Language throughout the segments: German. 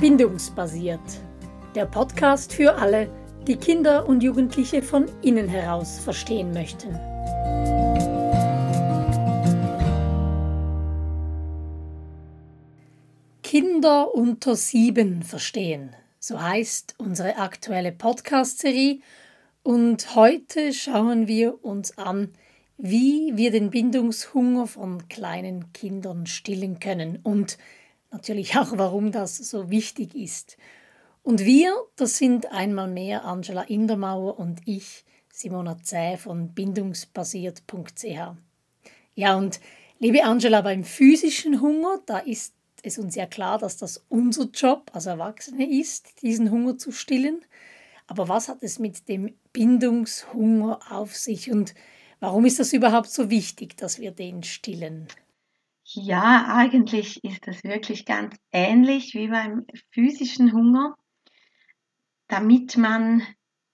Bindungsbasiert. Der Podcast für alle, die Kinder und Jugendliche von innen heraus verstehen möchten. Kinder unter sieben verstehen. So heißt unsere aktuelle Podcast-Serie. Und heute schauen wir uns an, wie wir den Bindungshunger von kleinen Kindern stillen können und natürlich auch, warum das so wichtig ist. Und wir, das sind einmal mehr Angela Indermauer und ich, Simona Zäh von bindungsbasiert.ch. Ja, und liebe Angela, beim physischen Hunger, da ist es uns ja klar, dass das unser Job als Erwachsene ist, diesen Hunger zu stillen. Aber was hat es mit dem Bindungshunger auf sich und warum ist das überhaupt so wichtig, dass wir den stillen? Ja, eigentlich ist es wirklich ganz ähnlich wie beim physischen Hunger. Damit man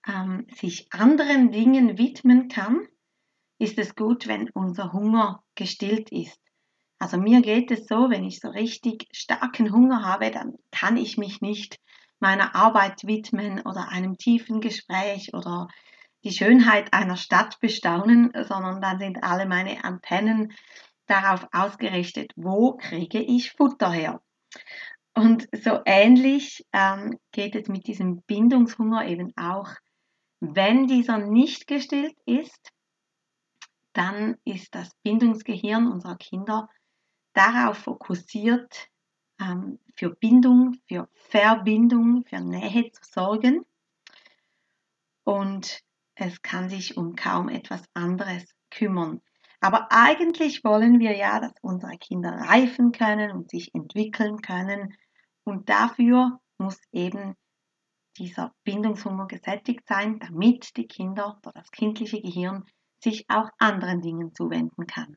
ähm, sich anderen Dingen widmen kann, ist es gut, wenn unser Hunger gestillt ist. Also mir geht es so, wenn ich so richtig starken Hunger habe, dann kann ich mich nicht meiner Arbeit widmen oder einem tiefen Gespräch oder die Schönheit einer Stadt bestaunen, sondern dann sind alle meine Antennen darauf ausgerichtet, wo kriege ich Futter her. Und so ähnlich ähm, geht es mit diesem Bindungshunger eben auch. Wenn dieser nicht gestillt ist, dann ist das Bindungsgehirn unserer Kinder darauf fokussiert, ähm, für Bindung, für Verbindung, für Nähe zu sorgen. Und es kann sich um kaum etwas anderes kümmern. Aber eigentlich wollen wir ja, dass unsere Kinder reifen können und sich entwickeln können. Und dafür muss eben dieser Bindungshunger gesättigt sein, damit die Kinder oder das kindliche Gehirn sich auch anderen Dingen zuwenden kann.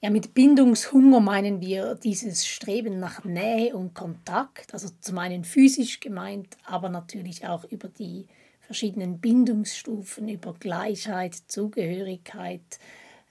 Ja, mit Bindungshunger meinen wir dieses Streben nach Nähe und Kontakt, also zum einen physisch gemeint, aber natürlich auch über die verschiedenen Bindungsstufen über Gleichheit, Zugehörigkeit,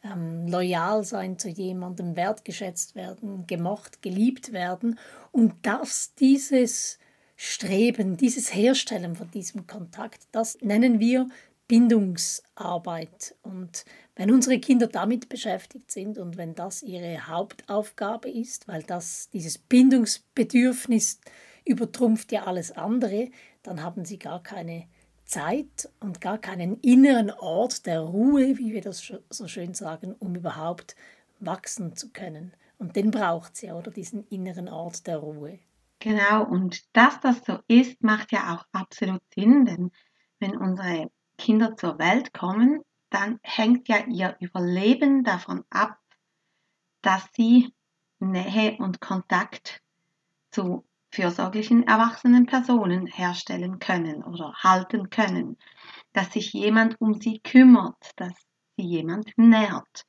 ähm, loyal sein zu jemandem, wertgeschätzt werden, gemocht, geliebt werden und dass dieses Streben, dieses Herstellen von diesem Kontakt, das nennen wir Bindungsarbeit. Und wenn unsere Kinder damit beschäftigt sind und wenn das ihre Hauptaufgabe ist, weil das dieses Bindungsbedürfnis übertrumpft ja alles andere, dann haben sie gar keine Zeit und gar keinen inneren Ort der Ruhe, wie wir das so schön sagen, um überhaupt wachsen zu können. Und den braucht ja, oder diesen inneren Ort der Ruhe. Genau, und dass das so ist, macht ja auch absolut Sinn, denn wenn unsere Kinder zur Welt kommen, dann hängt ja ihr Überleben davon ab, dass sie Nähe und Kontakt zu fürsorglichen erwachsenen Personen herstellen können oder halten können, dass sich jemand um sie kümmert, dass sie jemand nährt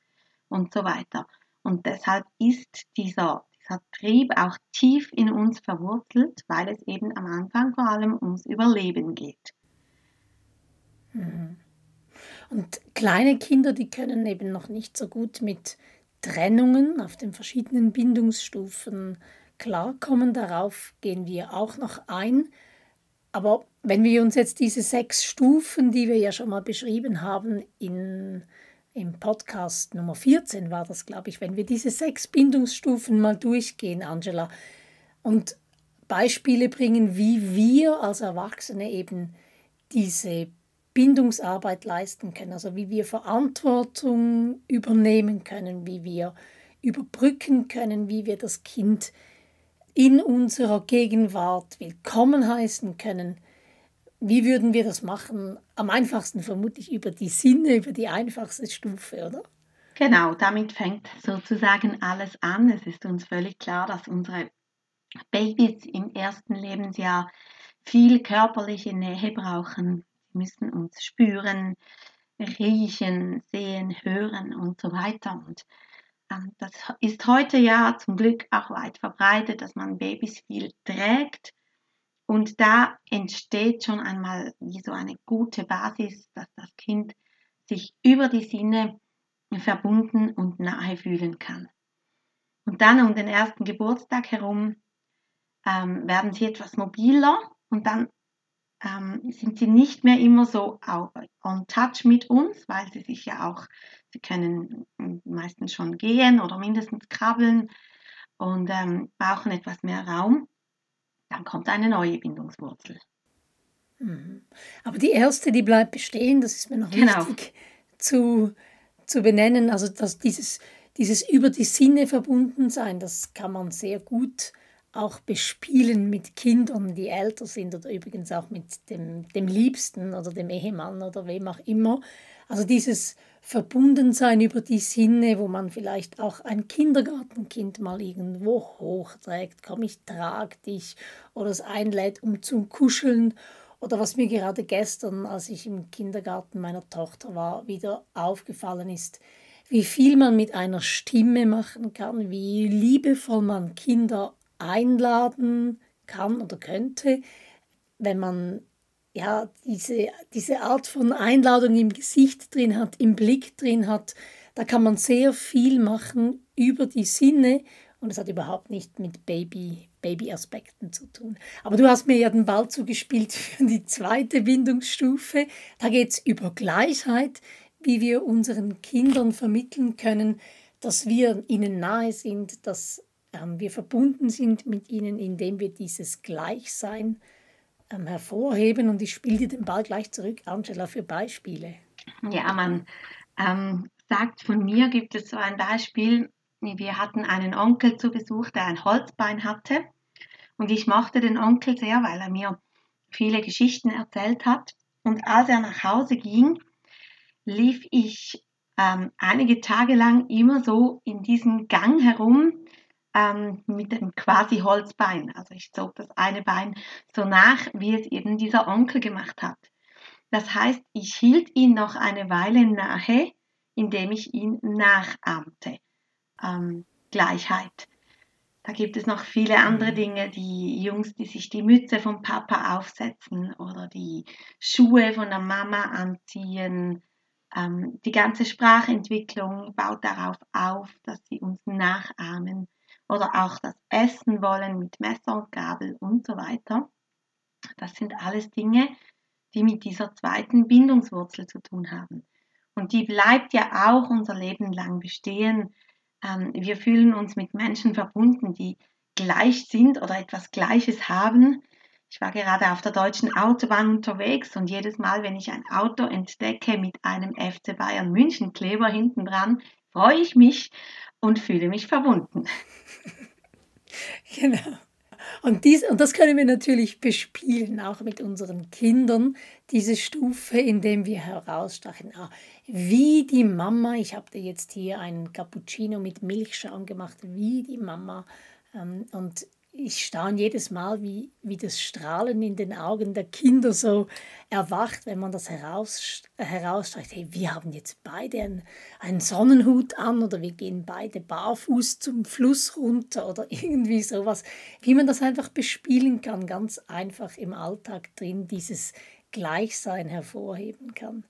und so weiter. Und deshalb ist dieser, dieser Trieb auch tief in uns verwurzelt, weil es eben am Anfang vor allem ums Überleben geht. Mhm. Und kleine Kinder, die können eben noch nicht so gut mit Trennungen auf den verschiedenen Bindungsstufen klarkommen. Darauf gehen wir auch noch ein. Aber wenn wir uns jetzt diese sechs Stufen, die wir ja schon mal beschrieben haben, in, im Podcast Nummer 14 war das, glaube ich, wenn wir diese sechs Bindungsstufen mal durchgehen, Angela, und Beispiele bringen, wie wir als Erwachsene eben diese Bindungsarbeit leisten können, also wie wir Verantwortung übernehmen können, wie wir überbrücken können, wie wir das Kind in unserer Gegenwart willkommen heißen können. Wie würden wir das machen? Am einfachsten vermutlich über die Sinne, über die einfachste Stufe, oder? Genau, damit fängt sozusagen alles an. Es ist uns völlig klar, dass unsere Babys im ersten Lebensjahr viel körperliche Nähe brauchen. Sie müssen uns spüren, riechen, sehen, hören und so weiter. Und das ist heute ja zum Glück auch weit verbreitet, dass man Babys viel trägt. Und da entsteht schon einmal wie so eine gute Basis, dass das Kind sich über die Sinne verbunden und nahe fühlen kann. Und dann um den ersten Geburtstag herum ähm, werden sie etwas mobiler und dann ähm, sind sie nicht mehr immer so on touch mit uns, weil sie sich ja auch, sie können meistens schon gehen oder mindestens krabbeln und ähm, brauchen etwas mehr Raum. Dann kommt eine neue Bindungswurzel. Mhm. Aber die erste, die bleibt bestehen, das ist mir noch genau. wichtig zu, zu benennen. Also dass dieses, dieses über die Sinne verbunden sein, das kann man sehr gut auch bespielen mit Kindern, die älter sind oder übrigens auch mit dem, dem Liebsten oder dem Ehemann oder wem auch immer. Also dieses Verbundensein über die Sinne, wo man vielleicht auch ein Kindergartenkind mal irgendwo hochträgt, komm, ich trag dich oder es einlädt, um zum Kuscheln. Oder was mir gerade gestern, als ich im Kindergarten meiner Tochter war, wieder aufgefallen ist, wie viel man mit einer Stimme machen kann, wie liebevoll man Kinder einladen kann oder könnte, wenn man ja diese, diese Art von Einladung im Gesicht drin hat, im Blick drin hat, da kann man sehr viel machen über die Sinne und es hat überhaupt nicht mit Baby, Baby-Aspekten zu tun. Aber du hast mir ja den Ball zugespielt für die zweite Bindungsstufe. Da geht es über Gleichheit, wie wir unseren Kindern vermitteln können, dass wir ihnen nahe sind, dass wir verbunden sind mit ihnen, indem wir dieses Gleichsein ähm, hervorheben. Und ich spiele dir den Ball gleich zurück, Angela, für Beispiele. Ja, man ähm, sagt, von mir gibt es so ein Beispiel. Wir hatten einen Onkel zu Besuch, der ein Holzbein hatte. Und ich mochte den Onkel sehr, weil er mir viele Geschichten erzählt hat. Und als er nach Hause ging, lief ich ähm, einige Tage lang immer so in diesem Gang herum, ähm, mit dem quasi Holzbein. Also ich zog das eine Bein so nach, wie es eben dieser Onkel gemacht hat. Das heißt, ich hielt ihn noch eine Weile nahe, indem ich ihn nachahmte. Ähm, Gleichheit. Da gibt es noch viele andere mhm. Dinge, die Jungs, die sich die Mütze vom Papa aufsetzen oder die Schuhe von der Mama anziehen. Ähm, die ganze Sprachentwicklung baut darauf auf, dass sie uns nachahmen oder auch das Essen wollen mit Messer und Gabel und so weiter. Das sind alles Dinge, die mit dieser zweiten Bindungswurzel zu tun haben. Und die bleibt ja auch unser Leben lang bestehen. Ähm, wir fühlen uns mit Menschen verbunden, die gleich sind oder etwas Gleiches haben. Ich war gerade auf der deutschen Autobahn unterwegs und jedes Mal, wenn ich ein Auto entdecke mit einem FC Bayern München Kleber hinten dran, freue ich mich und fühle mich verbunden. Genau. Und, dies, und das können wir natürlich bespielen, auch mit unseren Kindern, diese Stufe, indem wir herausstachen, ah, wie die Mama, ich habe dir jetzt hier einen Cappuccino mit Milchschaum gemacht, wie die Mama. Ähm, und ich staune jedes Mal, wie, wie das Strahlen in den Augen der Kinder so erwacht, wenn man das heraus, herausstreicht. Hey, wir haben jetzt beide einen, einen Sonnenhut an oder wir gehen beide barfuß zum Fluss runter oder irgendwie sowas. Wie man das einfach bespielen kann, ganz einfach im Alltag drin, dieses Gleichsein hervorheben kann.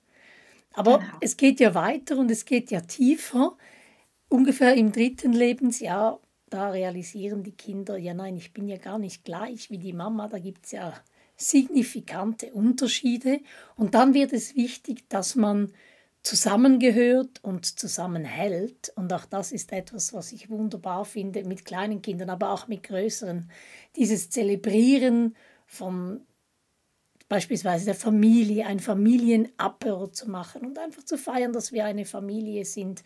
Aber genau. es geht ja weiter und es geht ja tiefer. Ungefähr im dritten Lebensjahr da realisieren die Kinder, ja nein, ich bin ja gar nicht gleich wie die Mama, da gibt es ja signifikante Unterschiede. Und dann wird es wichtig, dass man zusammengehört und zusammenhält. Und auch das ist etwas, was ich wunderbar finde mit kleinen Kindern, aber auch mit größeren. Dieses Zelebrieren von beispielsweise der Familie, ein Familienapero zu machen und einfach zu feiern, dass wir eine Familie sind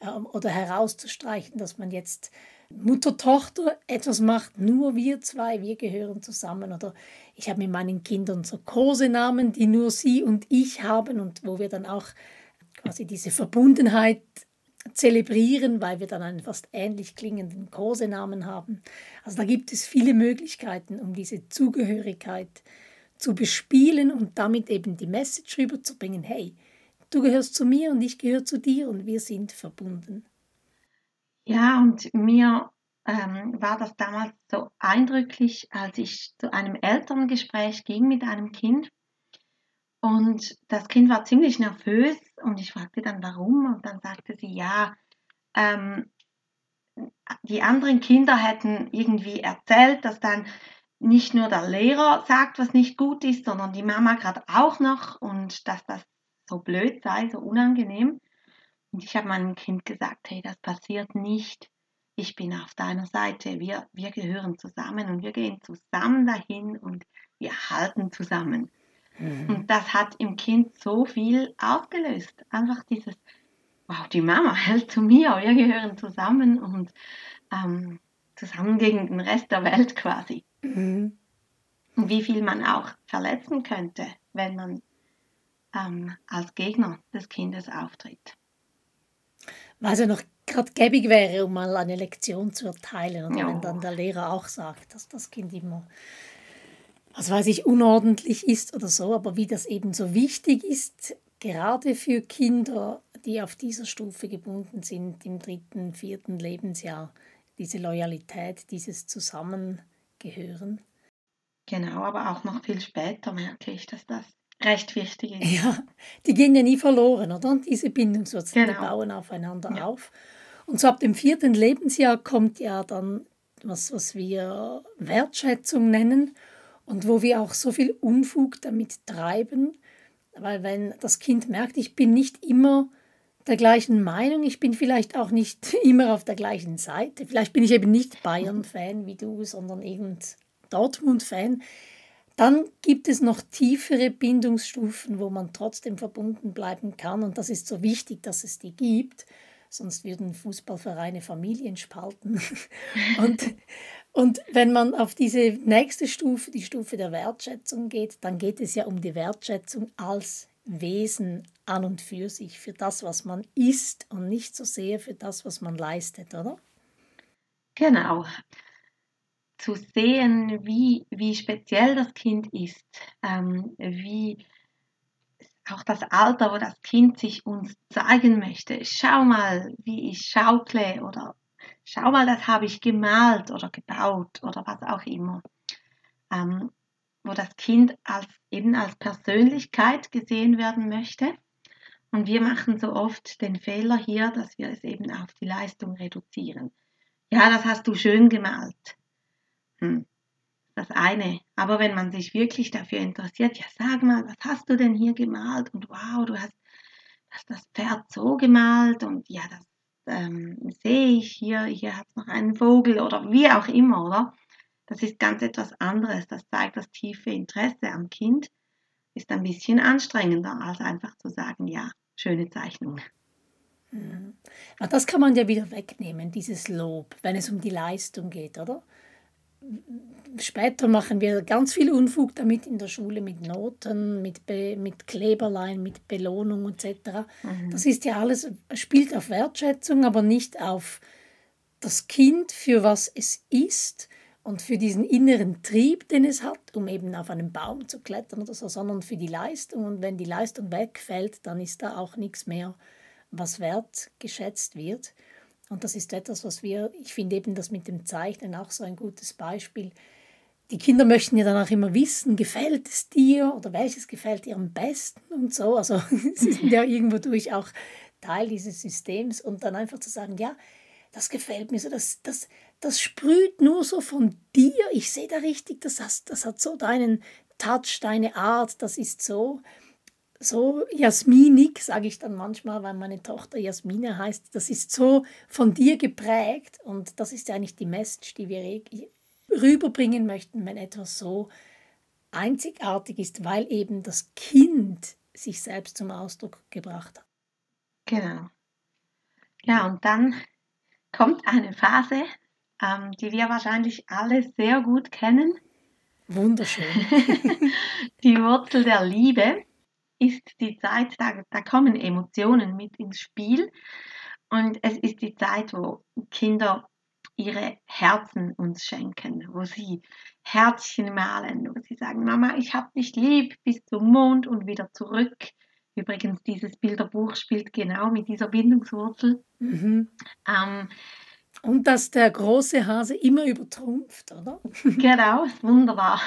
ähm, oder herauszustreichen, dass man jetzt Mutter-Tochter etwas macht, nur wir zwei, wir gehören zusammen. Oder ich habe mit meinen Kindern so Kosenamen, die nur sie und ich haben und wo wir dann auch quasi diese Verbundenheit zelebrieren, weil wir dann einen fast ähnlich klingenden Kosenamen haben. Also da gibt es viele Möglichkeiten, um diese Zugehörigkeit zu bespielen und damit eben die Message rüberzubringen, hey, du gehörst zu mir und ich gehöre zu dir und wir sind verbunden. Ja, und mir ähm, war das damals so eindrücklich, als ich zu einem Elterngespräch ging mit einem Kind. Und das Kind war ziemlich nervös und ich fragte dann warum und dann sagte sie, ja, ähm, die anderen Kinder hätten irgendwie erzählt, dass dann nicht nur der Lehrer sagt, was nicht gut ist, sondern die Mama gerade auch noch und dass das so blöd sei, so unangenehm. Und ich habe meinem Kind gesagt, hey, das passiert nicht. Ich bin auf deiner Seite. Wir, wir gehören zusammen und wir gehen zusammen dahin und wir halten zusammen. Mhm. Und das hat im Kind so viel ausgelöst. Einfach dieses, wow, die Mama hält zu mir, wir gehören zusammen und ähm, zusammen gegen den Rest der Welt quasi. Mhm. Und wie viel man auch verletzen könnte, wenn man ähm, als Gegner des Kindes auftritt. Was ja noch gerade gäbig wäre, um mal eine Lektion zu erteilen. Oder ja. wenn dann der Lehrer auch sagt, dass das Kind immer, was weiß ich, unordentlich ist oder so, aber wie das eben so wichtig ist, gerade für Kinder, die auf dieser Stufe gebunden sind, im dritten, vierten Lebensjahr, diese Loyalität, dieses Zusammengehören. Genau, aber auch noch viel später merke ich, dass das recht wichtig ist. Ja, die gehen ja nie verloren, oder? Diese Bindungswurzeln, genau. die bauen aufeinander ja. auf. Und so ab dem vierten Lebensjahr kommt ja dann was, was wir Wertschätzung nennen und wo wir auch so viel Unfug damit treiben, weil wenn das Kind merkt, ich bin nicht immer der gleichen Meinung, ich bin vielleicht auch nicht immer auf der gleichen Seite, vielleicht bin ich eben nicht Bayern-Fan wie du, sondern irgend Dortmund-Fan, dann gibt es noch tiefere Bindungsstufen, wo man trotzdem verbunden bleiben kann und das ist so wichtig, dass es die gibt sonst würden Fußballvereine Familien spalten. und, und wenn man auf diese nächste Stufe, die Stufe der Wertschätzung geht, dann geht es ja um die Wertschätzung als Wesen an und für sich, für das, was man ist und nicht so sehr für das, was man leistet, oder? Genau. Zu sehen, wie, wie speziell das Kind ist, ähm, wie auch das Alter, wo das Kind sich uns zeigen möchte. Schau mal, wie ich schaukle oder schau mal, das habe ich gemalt oder gebaut oder was auch immer. Ähm, wo das Kind als, eben als Persönlichkeit gesehen werden möchte. Und wir machen so oft den Fehler hier, dass wir es eben auf die Leistung reduzieren. Ja, das hast du schön gemalt. Hm das eine. Aber wenn man sich wirklich dafür interessiert, ja sag mal, was hast du denn hier gemalt? Und wow, du hast, hast das Pferd so gemalt und ja, das ähm, sehe ich hier, hier hat es noch einen Vogel oder wie auch immer, oder? Das ist ganz etwas anderes. Das zeigt das tiefe Interesse am Kind. Ist ein bisschen anstrengender, als einfach zu sagen, ja, schöne Zeichnung. Mhm. Das kann man ja wieder wegnehmen, dieses Lob, wenn es um die Leistung geht, oder? Später machen wir ganz viel Unfug damit in der Schule mit Noten, mit, Be mit Kleberlein, mit Belohnung etc. Mhm. Das ist ja alles, spielt auf Wertschätzung, aber nicht auf das Kind, für was es ist und für diesen inneren Trieb, den es hat, um eben auf einen Baum zu klettern oder so, sondern für die Leistung. Und wenn die Leistung wegfällt, dann ist da auch nichts mehr, was wertgeschätzt wird. Und das ist etwas, was wir, ich finde eben das mit dem Zeichnen auch so ein gutes Beispiel. Die Kinder möchten ja dann auch immer wissen, gefällt es dir oder welches gefällt dir am besten und so. Also sie sind ja irgendwo durch auch Teil dieses Systems und dann einfach zu sagen, ja, das gefällt mir so, das, das, das sprüht nur so von dir. Ich sehe da richtig, das, das hat so deinen Touch, deine Art, das ist so so jasminig, sage ich dann manchmal, weil meine Tochter Jasmine heißt, das ist so von dir geprägt und das ist eigentlich die Message, die wir rüberbringen möchten, wenn etwas so einzigartig ist, weil eben das Kind sich selbst zum Ausdruck gebracht hat. Genau. Ja, und dann kommt eine Phase, ähm, die wir wahrscheinlich alle sehr gut kennen. Wunderschön. die Wurzel der Liebe ist die Zeit, da, da kommen Emotionen mit ins Spiel. Und es ist die Zeit, wo Kinder ihre Herzen uns schenken, wo sie Herzchen malen, wo sie sagen, Mama, ich hab dich lieb bis zum Mond und wieder zurück. Übrigens, dieses Bilderbuch spielt genau mit dieser Bindungswurzel. Mhm. Ähm, und dass der große Hase immer übertrumpft, oder? genau, wunderbar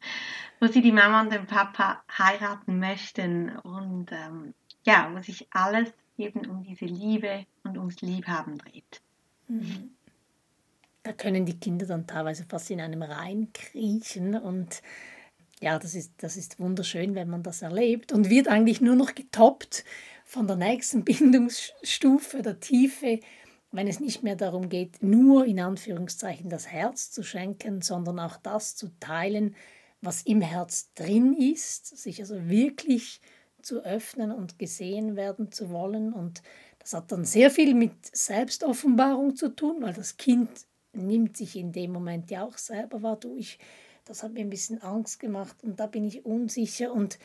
wo sie die Mama und den Papa heiraten möchten und ähm, ja, wo sich alles eben um diese Liebe und ums Liebhaben dreht. Mhm. da können die Kinder dann teilweise fast in einem reinkriechen und ja, das ist, das ist wunderschön, wenn man das erlebt und wird eigentlich nur noch getoppt von der nächsten Bindungsstufe der Tiefe, wenn es nicht mehr darum geht, nur in Anführungszeichen das Herz zu schenken, sondern auch das zu teilen, was im Herz drin ist, sich also wirklich zu öffnen und gesehen werden zu wollen. Und das hat dann sehr viel mit Selbstoffenbarung zu tun, weil das Kind nimmt sich in dem Moment ja auch selber wahr. Du, ich, das hat mir ein bisschen Angst gemacht und da bin ich unsicher. Und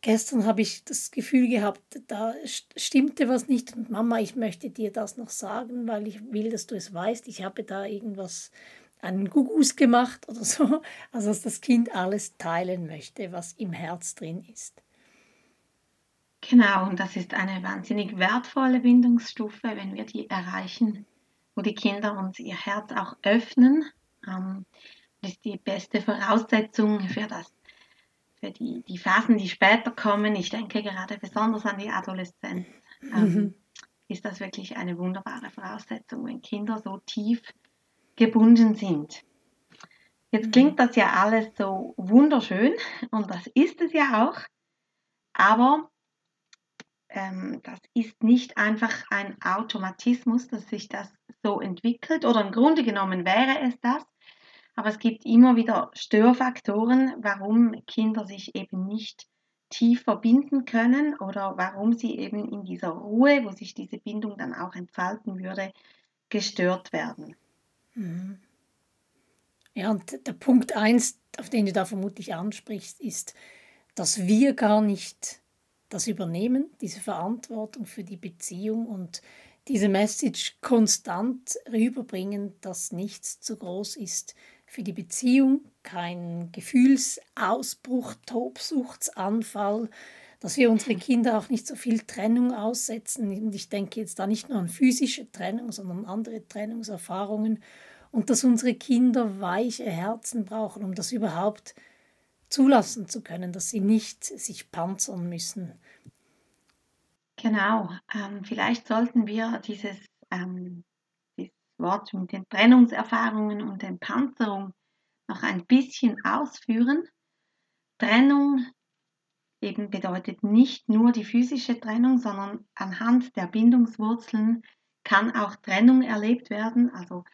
gestern habe ich das Gefühl gehabt, da stimmte was nicht. Und Mama, ich möchte dir das noch sagen, weil ich will, dass du es weißt. Ich habe da irgendwas einen Gugus gemacht oder so. Also dass das Kind alles teilen möchte, was im Herz drin ist. Genau, und das ist eine wahnsinnig wertvolle Bindungsstufe, wenn wir die erreichen, wo die Kinder uns ihr Herz auch öffnen. Ähm, das ist die beste Voraussetzung für das, für die, die Phasen, die später kommen. Ich denke gerade besonders an die Adoleszenz. Ähm, mhm. Ist das wirklich eine wunderbare Voraussetzung, wenn Kinder so tief gebunden sind. Jetzt mhm. klingt das ja alles so wunderschön und das ist es ja auch, aber ähm, das ist nicht einfach ein Automatismus, dass sich das so entwickelt oder im Grunde genommen wäre es das, aber es gibt immer wieder Störfaktoren, warum Kinder sich eben nicht tief verbinden können oder warum sie eben in dieser Ruhe, wo sich diese Bindung dann auch entfalten würde, gestört werden. Mhm. Ja, und der Punkt 1, auf den du da vermutlich ansprichst, ist, dass wir gar nicht das übernehmen, diese Verantwortung für die Beziehung und diese Message konstant rüberbringen, dass nichts zu groß ist für die Beziehung, kein Gefühlsausbruch, Tobsuchtsanfall, dass wir unsere Kinder auch nicht so viel Trennung aussetzen. Und ich denke jetzt da nicht nur an physische Trennung, sondern andere Trennungserfahrungen. Und dass unsere Kinder weiche Herzen brauchen, um das überhaupt zulassen zu können, dass sie nicht sich panzern müssen. Genau, ähm, vielleicht sollten wir dieses, ähm, dieses Wort mit den Trennungserfahrungen und den Panzerung noch ein bisschen ausführen. Trennung eben bedeutet nicht nur die physische Trennung, sondern anhand der Bindungswurzeln kann auch Trennung erlebt werden, also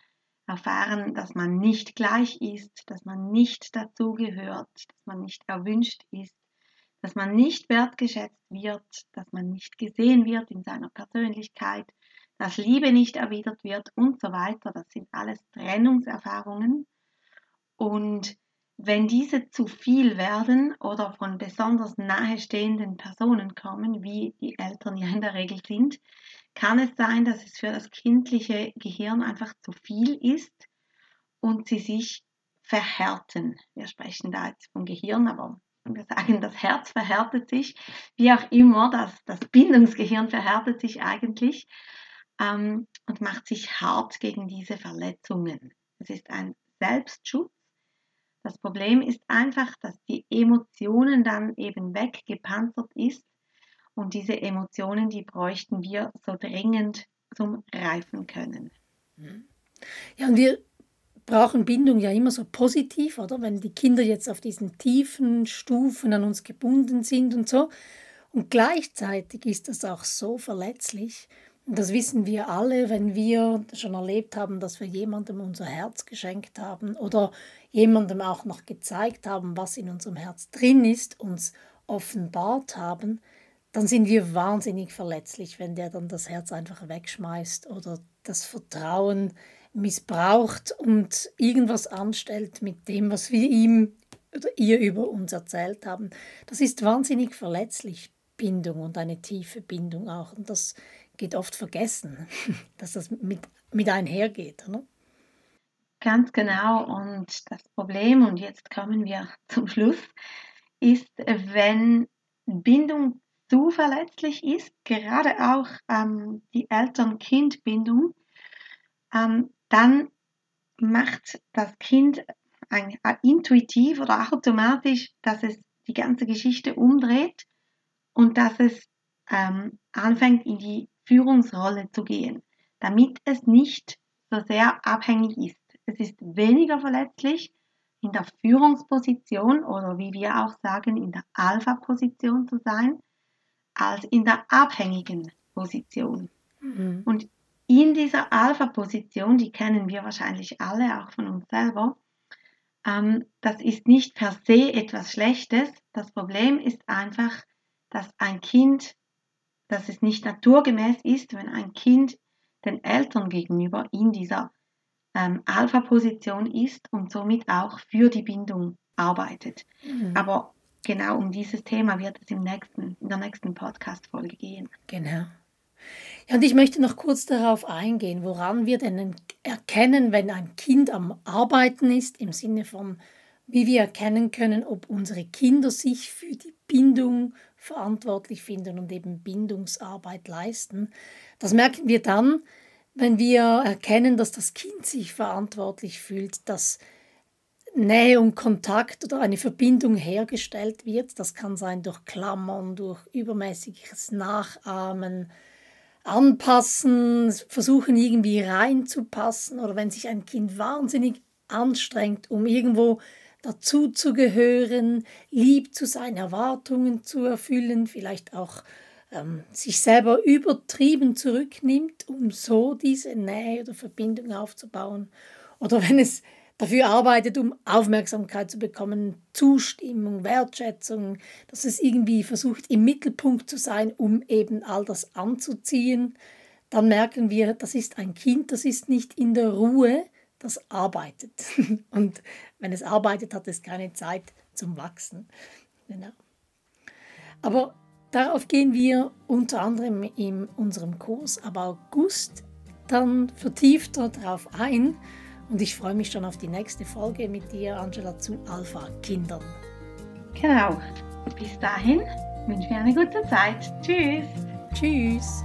erfahren, dass man nicht gleich ist, dass man nicht dazugehört, dass man nicht erwünscht ist, dass man nicht wertgeschätzt wird, dass man nicht gesehen wird in seiner Persönlichkeit, dass Liebe nicht erwidert wird und so weiter. Das sind alles Trennungserfahrungen. Und wenn diese zu viel werden oder von besonders nahestehenden Personen kommen, wie die Eltern ja in der Regel sind, kann es sein, dass es für das kindliche Gehirn einfach zu viel ist und sie sich verhärten. Wir sprechen da jetzt vom Gehirn, aber wir sagen, das Herz verhärtet sich, wie auch immer, das, das Bindungsgehirn verhärtet sich eigentlich ähm, und macht sich hart gegen diese Verletzungen. Es ist ein Selbstschutz das Problem ist einfach, dass die Emotionen dann eben weggepanzert ist und diese Emotionen, die bräuchten wir so dringend zum Reifen können. Ja, und wir brauchen Bindung ja immer so positiv, oder? Wenn die Kinder jetzt auf diesen tiefen Stufen an uns gebunden sind und so. Und gleichzeitig ist das auch so verletzlich. Das wissen wir alle, wenn wir schon erlebt haben, dass wir jemandem unser Herz geschenkt haben oder jemandem auch noch gezeigt haben, was in unserem Herz drin ist, uns offenbart haben, dann sind wir wahnsinnig verletzlich, wenn der dann das Herz einfach wegschmeißt oder das Vertrauen missbraucht und irgendwas anstellt mit dem, was wir ihm oder ihr über uns erzählt haben. Das ist wahnsinnig verletzlich, Bindung und eine tiefe Bindung auch. Und das geht oft vergessen, dass das mit, mit einhergeht. Oder? Ganz genau. Und das Problem, und jetzt kommen wir zum Schluss, ist, wenn Bindung zu verletzlich ist, gerade auch ähm, die Eltern-Kind-Bindung, ähm, dann macht das Kind ein, ein, intuitiv oder automatisch, dass es die ganze Geschichte umdreht und dass es ähm, anfängt in die Führungsrolle zu gehen, damit es nicht so sehr abhängig ist. es ist weniger verletzlich, in der Führungsposition oder wie wir auch sagen, in der Alpha-Position zu sein, als in der abhängigen Position. Mhm. Und in dieser Alpha-Position, die kennen wir wahrscheinlich alle, auch von uns selber, ähm, das ist nicht per se etwas Schlechtes. Das Problem ist einfach, dass ein Kind, dass es nicht naturgemäß ist, wenn ein Kind den Eltern gegenüber in dieser ähm, Alpha-Position ist und somit auch für die Bindung arbeitet. Mhm. Aber genau um dieses Thema wird es im nächsten, in der nächsten Podcast-Folge gehen. Genau. Ja, und ich möchte noch kurz darauf eingehen, woran wir denn erkennen, wenn ein Kind am Arbeiten ist, im Sinne von, wie wir erkennen können, ob unsere Kinder sich für die Bindung verantwortlich finden und eben Bindungsarbeit leisten. Das merken wir dann, wenn wir erkennen, dass das Kind sich verantwortlich fühlt, dass Nähe und Kontakt oder eine Verbindung hergestellt wird. Das kann sein durch Klammern, durch übermäßiges Nachahmen, Anpassen, versuchen irgendwie reinzupassen oder wenn sich ein Kind wahnsinnig anstrengt, um irgendwo dazuzugehören, lieb zu sein, Erwartungen zu erfüllen, vielleicht auch ähm, sich selber übertrieben zurücknimmt, um so diese Nähe oder Verbindung aufzubauen. Oder wenn es dafür arbeitet, um Aufmerksamkeit zu bekommen, Zustimmung, Wertschätzung, dass es irgendwie versucht, im Mittelpunkt zu sein, um eben all das anzuziehen, dann merken wir, das ist ein Kind, das ist nicht in der Ruhe, das arbeitet. Und wenn es arbeitet, hat es keine Zeit zum Wachsen. Genau. Aber Darauf gehen wir unter anderem in unserem Kurs ab August dann vertieft darauf ein. Und ich freue mich schon auf die nächste Folge mit dir, Angela, zu Alpha-Kindern. Genau. Bis dahin wünsche ich mir eine gute Zeit. Tschüss. Tschüss.